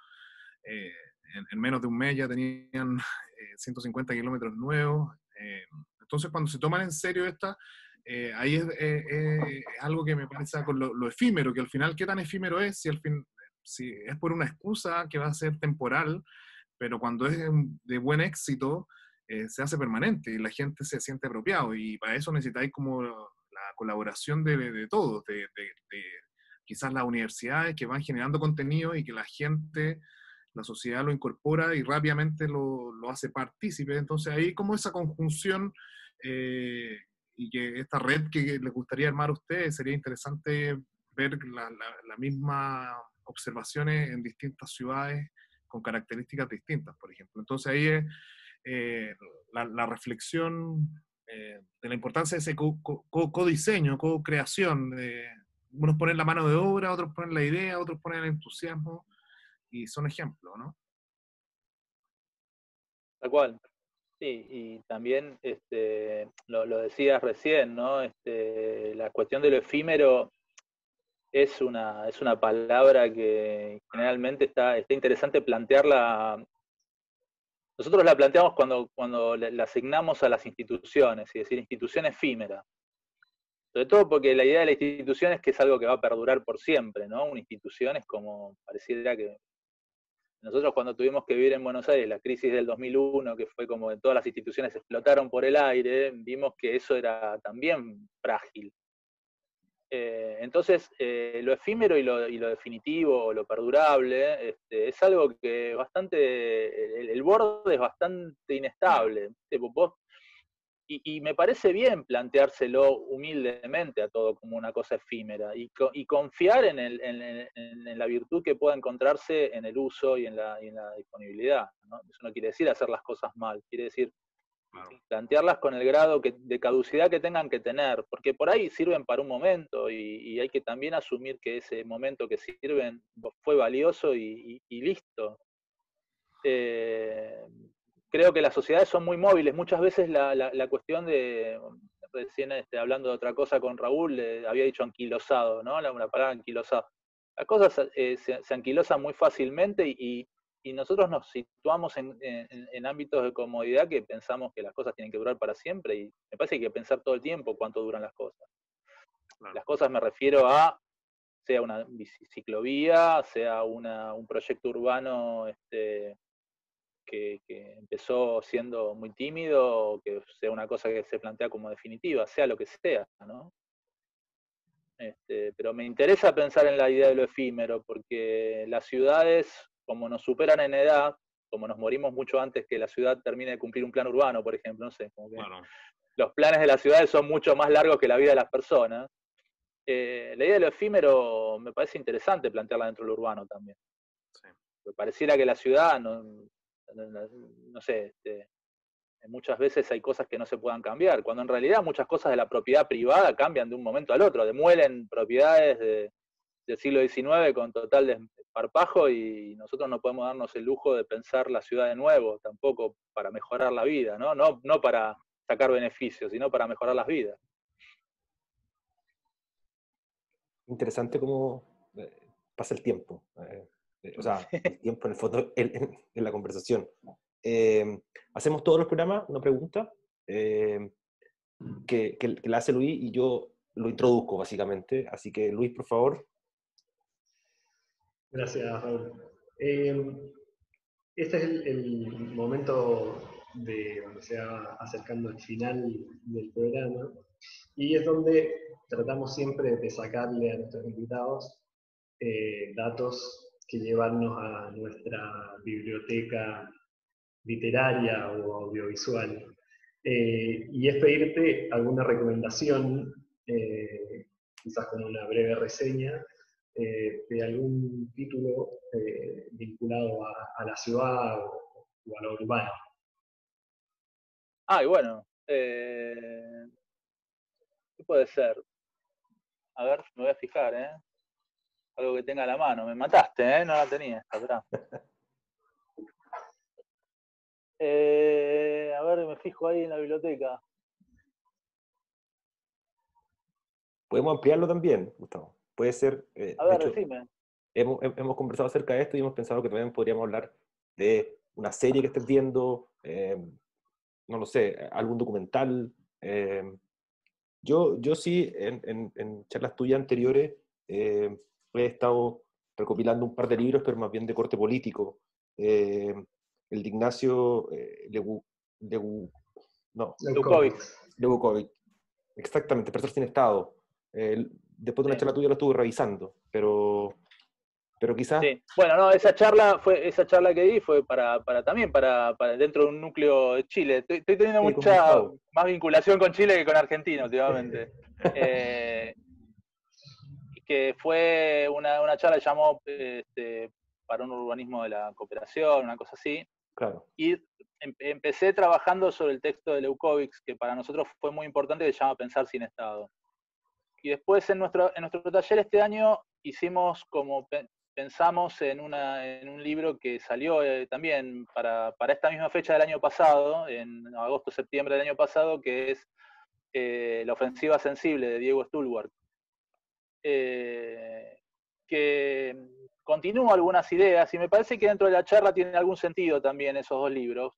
eh, en, menos de un mes ya tenían 150 eh, kilómetros nuevos. entonces, cuando se toman en serio estas eh, ahí es, algo que me parece con lo, efímero, que al final, ¿qué tan efímero es? Si, al fin, si es por una excusa que va a ser temporal, pero cuando es de buen éxito, eh, se hace permanente y la gente se siente apropiado. Y para eso necesitáis como la colaboración de, de todos, de, quizás las universidades que van generando contenido y que la gente, la sociedad lo incorpora y rápidamente lo, lo hace partícipe. Entonces ahí como esa conjunción eh, y que esta red que les gustaría armar a ustedes, sería interesante ver las la, mismas observaciones en distintas ciudades con características distintas, por ejemplo. Entonces ahí es eh, la, reflexión eh, de la importancia de ese co-diseño, co co-creación. unos ponen la mano de obra, otros ponen la idea, otros ponen el entusiasmo, y son ejemplos, ¿no? Tal cual. Sí, y también este, lo, decías recién, ¿no? Este, la cuestión de lo efímero es una, es una palabra que generalmente está, está interesante plantearla. Nosotros la planteamos cuando, cuando la asignamos a las instituciones, es decir, institución efímera. Sobre todo porque la idea de la institución es que es algo que va a perdurar por siempre, ¿no? Una institución es como, pareciera que nosotros cuando tuvimos que vivir en Buenos Aires la crisis del 2001, que fue como todas las instituciones explotaron por el aire, vimos que eso era también frágil. Eh, entonces, eh, lo efímero y lo, definitivo, o lo perdurable, este, es algo que bastante, el, borde es bastante inestable. Vos y, me parece bien planteárselo humildemente a todo como una cosa efímera y, confiar en, la virtud que pueda encontrarse en el uso y en la, disponibilidad. Eso no quiere decir hacer las cosas mal, quiere decir plantearlas con el grado de caducidad que tengan que tener, porque por ahí sirven para un momento y, hay que también asumir que ese momento que sirven fue valioso y, listo. Eh, creo que las sociedades son muy móviles. Muchas veces la, la, cuestión de, recién este, hablando de otra cosa con Raúl, le había dicho anquilosado, ¿no? La, una palabra anquilosado. Las cosas eh, se, anquilosan muy fácilmente y, y nosotros nos situamos en, en, ámbitos de comodidad que pensamos que las cosas tienen que durar para siempre y me parece que hay que pensar todo el tiempo cuánto duran las cosas. Las cosas me refiero a sea una ciclovía, sea una, un proyecto urbano este, que, empezó siendo muy tímido o que sea una cosa que se plantea como definitiva, sea lo que sea, ¿no? Este, pero me interesa pensar en la idea de lo efímero, porque las ciudades, como nos superan en edad, como nos morimos mucho antes que la ciudad termine de cumplir un plan urbano, por ejemplo, no sé, como que los planes de las ciudades son mucho más largos que la vida de las personas. Eh, la idea de lo efímero me parece interesante plantearla dentro del urbano también. Me pareciera que la ciudad no, no, sé, este, muchas veces hay cosas que no se puedan cambiar, cuando en realidad muchas cosas de la propiedad privada cambian de un momento al otro, demuelen propiedades del siglo XIX con total desparpajo y nosotros no podemos darnos el lujo de pensar la ciudad de nuevo, tampoco para mejorar la vida, ¿no? No, no para sacar beneficios, sino para mejorar las vidas. Interesante cómo eh, pasa el tiempo. Eh, o sea, el tiempo en el fondo, en, la conversación. Em, hacemos todos los programas, una pregunta em, que, que, la hace Luis y yo lo introduzco básicamente. Así que Luis, por favor. Gracias, Raúl. Em, este es el, momento de donde se va acercando al final del programa y es donde tratamos siempre de sacarle a nuestros invitados eh, datos que llevarnos a nuestra biblioteca literaria o audiovisual. Eh, y es pedirte alguna recomendación, eh, quizás con una breve reseña, eh, de algún título vinculado a, la ciudad o, a lo urbano. Ah, y bueno, ¿qué puede ser? A ver, me voy a fijar, ¿eh? Algo que tenga a la mano. Me mataste, ¿eh? No la tenía atrás. Eh, a ver, me fijo ahí en la biblioteca. Podemos ampliarlo también, Gustavo. Puede ser. Eh, a ver, decime. Hemos, hemos, conversado acerca de esto y hemos pensado que también podríamos hablar de una serie que estés viendo, eh, no lo sé, algún documental. yo, yo sí, en, en, en charlas tuyas anteriores, he estado recopilando un par de libros, pero más bien de corte político. Eh, el de Ignacio eh, no, Leukovic. Exactamente, Personas sin Estado. después de una charla tuya lo estuve revisando, pero, pero quizás... Sí. Bueno, no, esa charla, fue, esa charla que di fue para, para también para, para, dentro de un núcleo de Chile. Estoy, teniendo mucha más vinculación con Chile que con Argentina últimamente. que fue una, una charla que llamó este, para un urbanismo de la cooperación, una cosa así. Claro. Y em, empecé trabajando sobre el texto de Leukovics, que para nosotros fue muy importante, que se llama Pensar sin Estado. Y después en nuestro, en nuestro taller este año hicimos como pensamos en, un libro que salió eh, también para, esta misma fecha del año pasado, en agosto-septiembre del año pasado, que es eh, La ofensiva sensible de Diego Stulwart, eh, que continúa algunas ideas y me parece que dentro de la charla tiene algún sentido también esos dos libros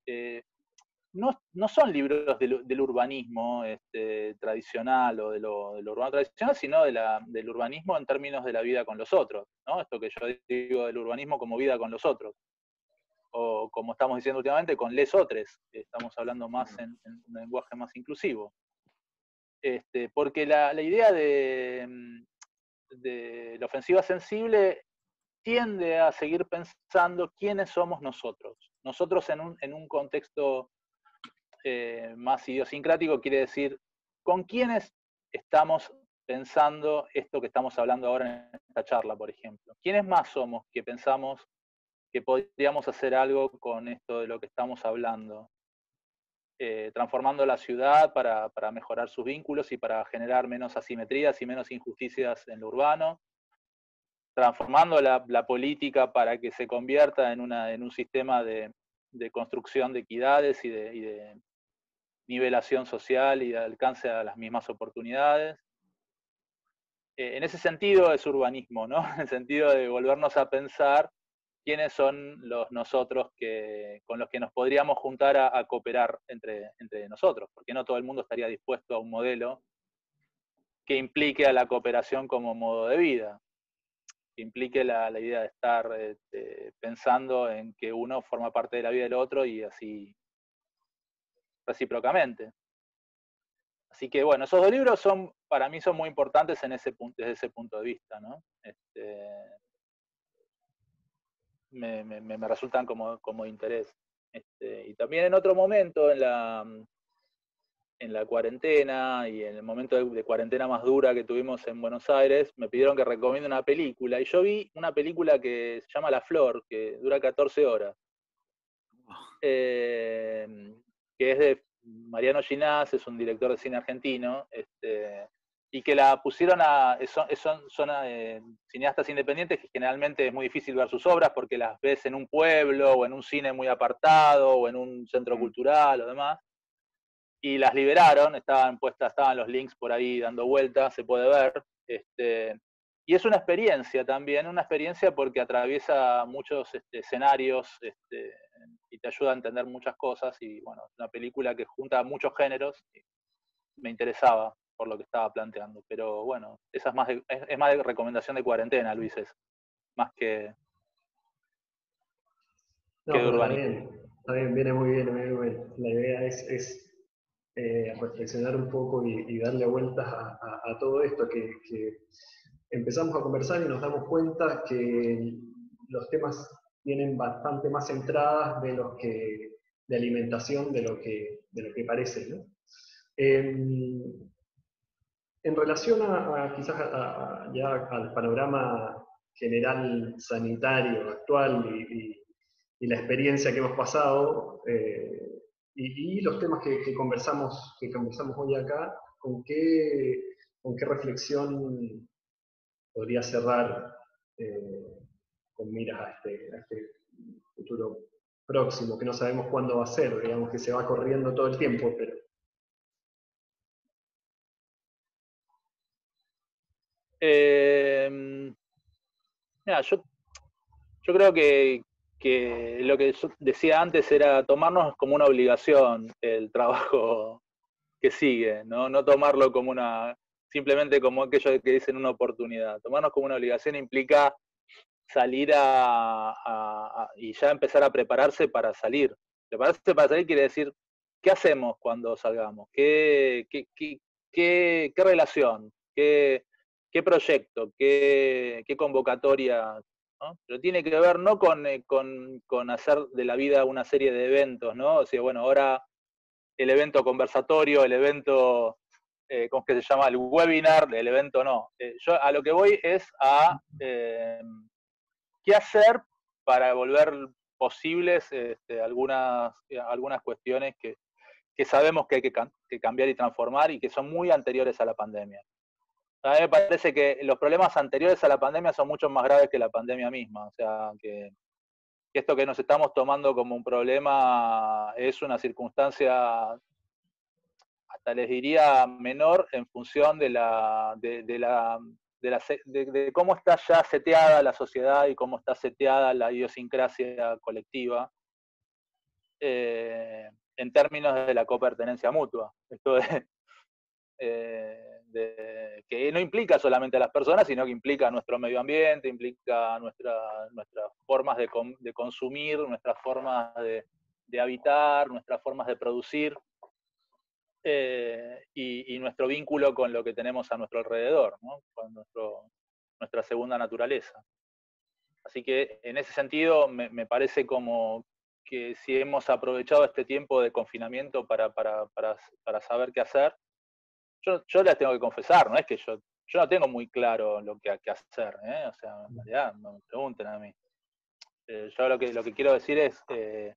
no, son libros del, urbanismo este, tradicional o de lo, urbano tradicional, sino del urbanismo en términos de la vida con los otros, ¿no? Esto que yo digo del urbanismo como vida con los otros. O como estamos diciendo últimamente, con les otros, estamos hablando más en, un lenguaje más inclusivo. Este, porque la, idea de, de la ofensiva sensible tiende a seguir pensando quiénes somos nosotros. Nosotros en un, en un contexto eh, más idiosincrático quiere decir con quiénes estamos pensando esto que estamos hablando ahora en esta charla, por ejemplo. ¿Quiénes más somos que pensamos que podríamos hacer algo con esto de lo que estamos hablando? Eh, transformando la ciudad para, mejorar sus vínculos y para generar menos asimetrías y menos injusticias en lo urbano, transformando la, política para que se convierta en, un sistema de, construcción de equidades y de, nivelación social y alcance a las mismas oportunidades. Eh, en ese sentido es urbanismo, ¿no? En el sentido de volvernos a pensar quiénes son los nosotros que, con los que nos podríamos juntar a, cooperar entre, entre nosotros, porque no todo el mundo estaría dispuesto a un modelo que implique a la cooperación como modo de vida, que implique la, idea de estar este, pensando en que uno forma parte de la vida del otro y así recíprocamente. Así que bueno, esos dos libros son, para mí son muy importantes en ese desde ese punto de vista, ¿no? Este, me, resultan como, como de interés. Este, y también en otro momento, en la, en la cuarentena y en el momento de, cuarentena más dura que tuvimos en Buenos Aires, me pidieron que recomiende una película. Y yo vi una película que se llama La Flor, que dura 14 horas. Eh, que es de Mariano Ginás, es un director de cine argentino, este, y que la pusieron a. Son, son, eh, cineastas independientes que generalmente es muy difícil ver sus obras porque las ves en un pueblo o en un cine muy apartado o en un centro mm. cultural o demás. Y las liberaron, estaban puestas, estaban los links por ahí dando vueltas, se puede ver. Este, y es una experiencia también, una experiencia porque atraviesa muchos este, escenarios este, y te ayuda a entender muchas cosas. Y bueno, es una película que junta muchos géneros. Y me interesaba por lo que estaba planteando. Pero bueno, esa es más de, es, más de recomendación de cuarentena, Luis, es más que, que de urbanismo. Está bien, viene muy bien, La idea es, eh, reflexionar un poco y, darle vueltas a, todo esto que empezamos a conversar y nos damos cuenta que los temas tienen bastante más entradas de los que de alimentación de lo que, de lo que parece. En, relación a, quizás ya al panorama general sanitario actual y, la experiencia que hemos pasado eh, y, los temas que, conversamos, que conversamos hoy acá, ¿con qué, reflexión podría cerrar eh, con miras este, a este, futuro próximo, que no sabemos cuándo va a ser, digamos que se va corriendo todo el tiempo, pero... Eh, yo, yo creo que, lo que decía antes era tomarnos como una obligación el trabajo que sigue, no, no tomarlo como una simplemente como aquello que dicen una oportunidad. Tomarnos como una obligación implica salir a, y ya empezar a prepararse para salir. Prepararse para salir quiere decir, ¿qué hacemos cuando salgamos? ¿Qué, qué, qué, qué, relación? ¿Qué, qué proyecto? ¿Qué, convocatoria? Pero tiene que ver no con, eh, con, con, hacer de la vida una serie de eventos, ¿no? O sea, bueno, ahora el evento conversatorio, el evento eh, ¿cómo es que se llama? El webinar del evento, no. Eh, yo a lo que voy es a qué hacer para volver posibles este, algunas, algunas cuestiones que, sabemos que hay que, cambiar y transformar y que son muy anteriores a la pandemia. A mí me parece que los problemas anteriores a la pandemia son mucho más graves que la pandemia misma. O sea, que, esto que nos estamos tomando como un problema es una circunstancia, hasta les diría, menor en función de la, de, la, de, cómo está ya seteada la sociedad y cómo está seteada la idiosincrasia colectiva. Eh, en términos de la copertenencia mutua. Esto eh, que no implica solamente a las personas, sino que implica nuestro medio ambiente, implica nuestra, nuestras formas de, consumir, nuestras formas de, habitar, nuestras formas de producir eh, y, nuestro vínculo con lo que tenemos a nuestro alrededor, con nuestra segunda naturaleza. Así que en ese sentido me parece como, que si hemos aprovechado este tiempo de confinamiento para, para, para, para saber qué hacer, yo, yo, les tengo que confesar, no es que yo, yo no tengo muy claro lo que hay que hacer, ¿eh? o sea, en realidad no me pregunten a mí. Eh, yo lo que, lo que quiero decir es, eh,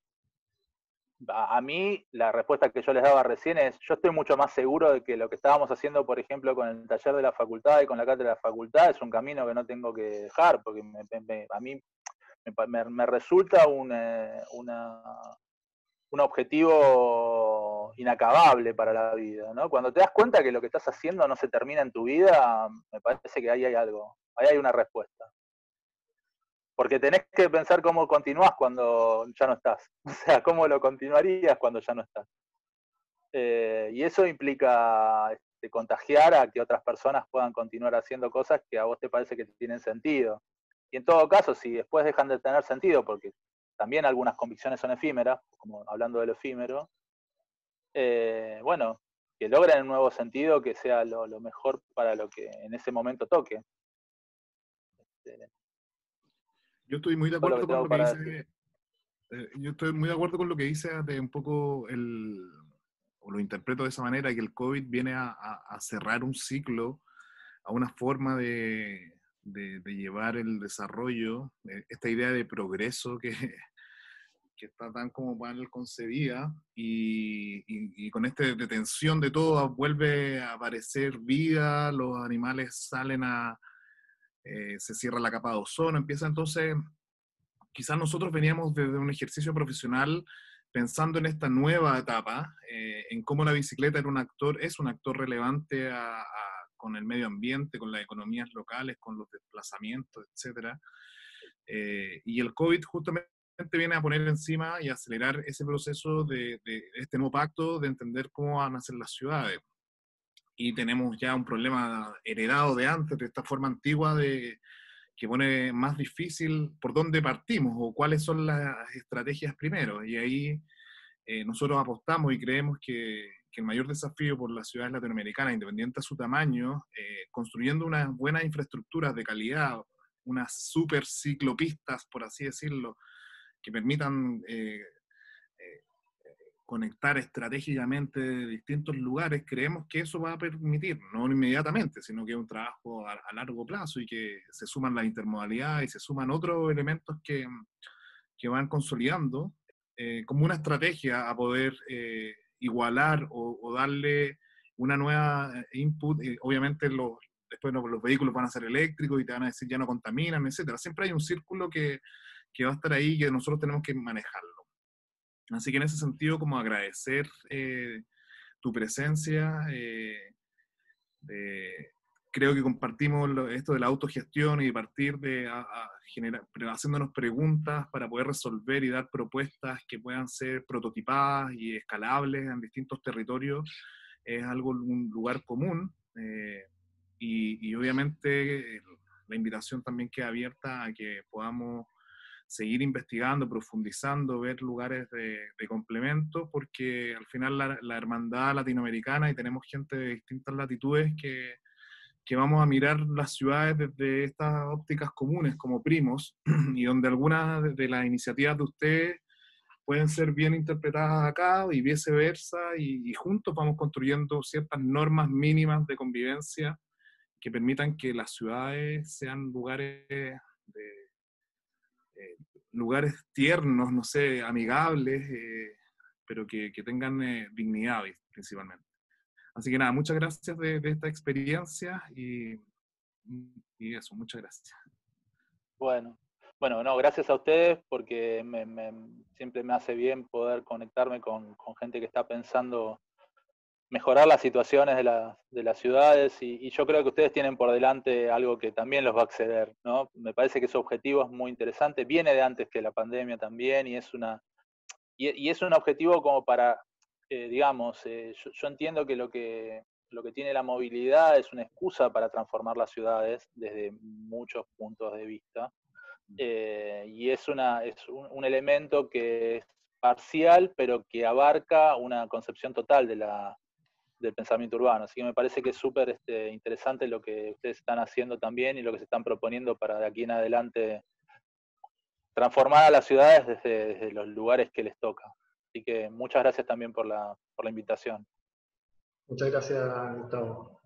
a, mí la respuesta que yo les daba recién es, yo estoy mucho más seguro de que lo que estábamos haciendo, por ejemplo, con el taller de la facultad y con la cátedra de la facultad es un camino que no tengo que dejar, porque a mí me, resulta un, eh, un objetivo inacabable para la vida. ¿no? Cuando te das cuenta que lo que estás haciendo no se termina en tu vida, me parece que ahí hay algo, ahí hay una respuesta. Porque tenés que pensar cómo continúas cuando ya no estás. O sea, cómo lo continuarías cuando ya no estás. Eh, y eso implica este, contagiar a que otras personas puedan continuar haciendo cosas que a vos te parece que tienen sentido. Y en todo caso, si después dejan de tener sentido, porque también algunas convicciones son efímeras, como hablando del efímero, eh, bueno, que logren un nuevo sentido que sea lo, mejor para lo que en ese momento toque. Este, yo estoy muy de acuerdo con lo que dice. Eh, yo estoy muy de acuerdo con lo que dice de un poco el, o lo interpreto de esa manera, que el COVID viene a cerrar un ciclo, a una forma de, de, llevar el desarrollo, eh, esta idea de progreso que, que está tan como mal concebida y, y, con esta detención de todo vuelve a aparecer vida, los animales salen a, eh, se cierra la capa de ozono, empieza entonces, quizás nosotros veníamos desde un ejercicio profesional pensando en esta nueva etapa, eh, en cómo la bicicleta era un actor, es un actor relevante a con el medio ambiente, con las economías locales, con los desplazamientos, etc. Eh, y el COVID justamente viene a poner encima y acelerar ese proceso de, este nuevo pacto de entender cómo van a ser las ciudades. Y tenemos ya un problema heredado de antes, de esta forma antigua de, que pone más difícil por dónde partimos o cuáles son las estrategias primero. Y ahí eh, nosotros apostamos y creemos que, que el mayor desafío por las ciudades latinoamericanas, independiente de su tamaño, eh, construyendo unas buenas infraestructuras de calidad, unas super ciclopistas, por así decirlo, que permitan eh, eh, conectar estratégicamente distintos lugares, creemos que eso va a permitir, no inmediatamente, sino que es un trabajo a, largo plazo y que se suman las intermodalidades y se suman otros elementos que, que van consolidando como una estrategia a poder igualar o, darle una nueva eh, input. obviamente los, después los vehículos van a ser eléctricos y te van a decir ya no contaminan, etcétera. Siempre hay un círculo que, que va a estar ahí y que nosotros tenemos que manejarlo. Así que en ese sentido, como agradecer eh, tu presencia, eh, creo que compartimos esto de la autogestión y partir de generar, haciéndonos preguntas para poder resolver y dar propuestas que puedan ser prototipadas y escalables en distintos territorios es algo, un lugar común. Eh, y, obviamente la invitación también queda abierta a que podamos seguir investigando, profundizando, ver lugares de, complemento, porque al final la, hermandad latinoamericana y tenemos gente de distintas latitudes que que vamos a mirar las ciudades desde estas ópticas comunes como primos y donde algunas de las iniciativas de ustedes pueden ser bien interpretadas acá y viceversa y, juntos vamos construyendo ciertas normas mínimas de convivencia que permitan que las ciudades sean lugares eh, lugares tiernos, no sé, amigables, eh, pero que, tengan eh, dignidad principalmente. Así que nada, muchas gracias de, esta experiencia y, y, eso, muchas gracias. Bueno, bueno, no, gracias a ustedes porque siempre me hace bien poder conectarme con, con gente que está pensando mejorar las situaciones de, de las ciudades y, yo creo que ustedes tienen por delante algo que también los va a acceder, ¿no? Me parece que su objetivo es muy interesante, viene de antes que la pandemia también y es una y, es un objetivo como para, eh, digamos, eh, yo, entiendo que lo que lo que tiene la movilidad es una excusa para transformar las ciudades desde muchos puntos de vista eh, y es una es un elemento que es parcial pero que abarca una concepción total de la del pensamiento urbano. Así que me parece que es súper este, interesante lo que ustedes están haciendo también y lo que se están proponiendo para de aquí en adelante transformar a las ciudades desde, los lugares que les toca. Así que muchas gracias también por la, por la invitación. Muchas gracias, Gustavo.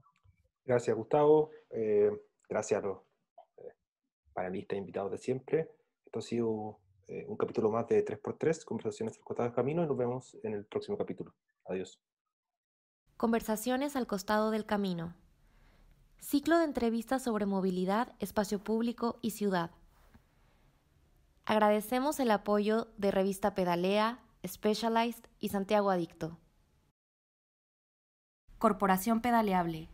Gracias, Gustavo. Eh, gracias a los eh, panelistas invitados de siempre. Esto ha sido eh, un capítulo más de 3x3, Conversaciones del Costado del Camino, y nos vemos en el próximo capítulo. Adiós. Conversaciones al costado del camino. Ciclo de entrevistas sobre movilidad, espacio público y ciudad. Agradecemos el apoyo de Revista Pedalea, Specialized y Santiago Adicto. Corporación Pedaleable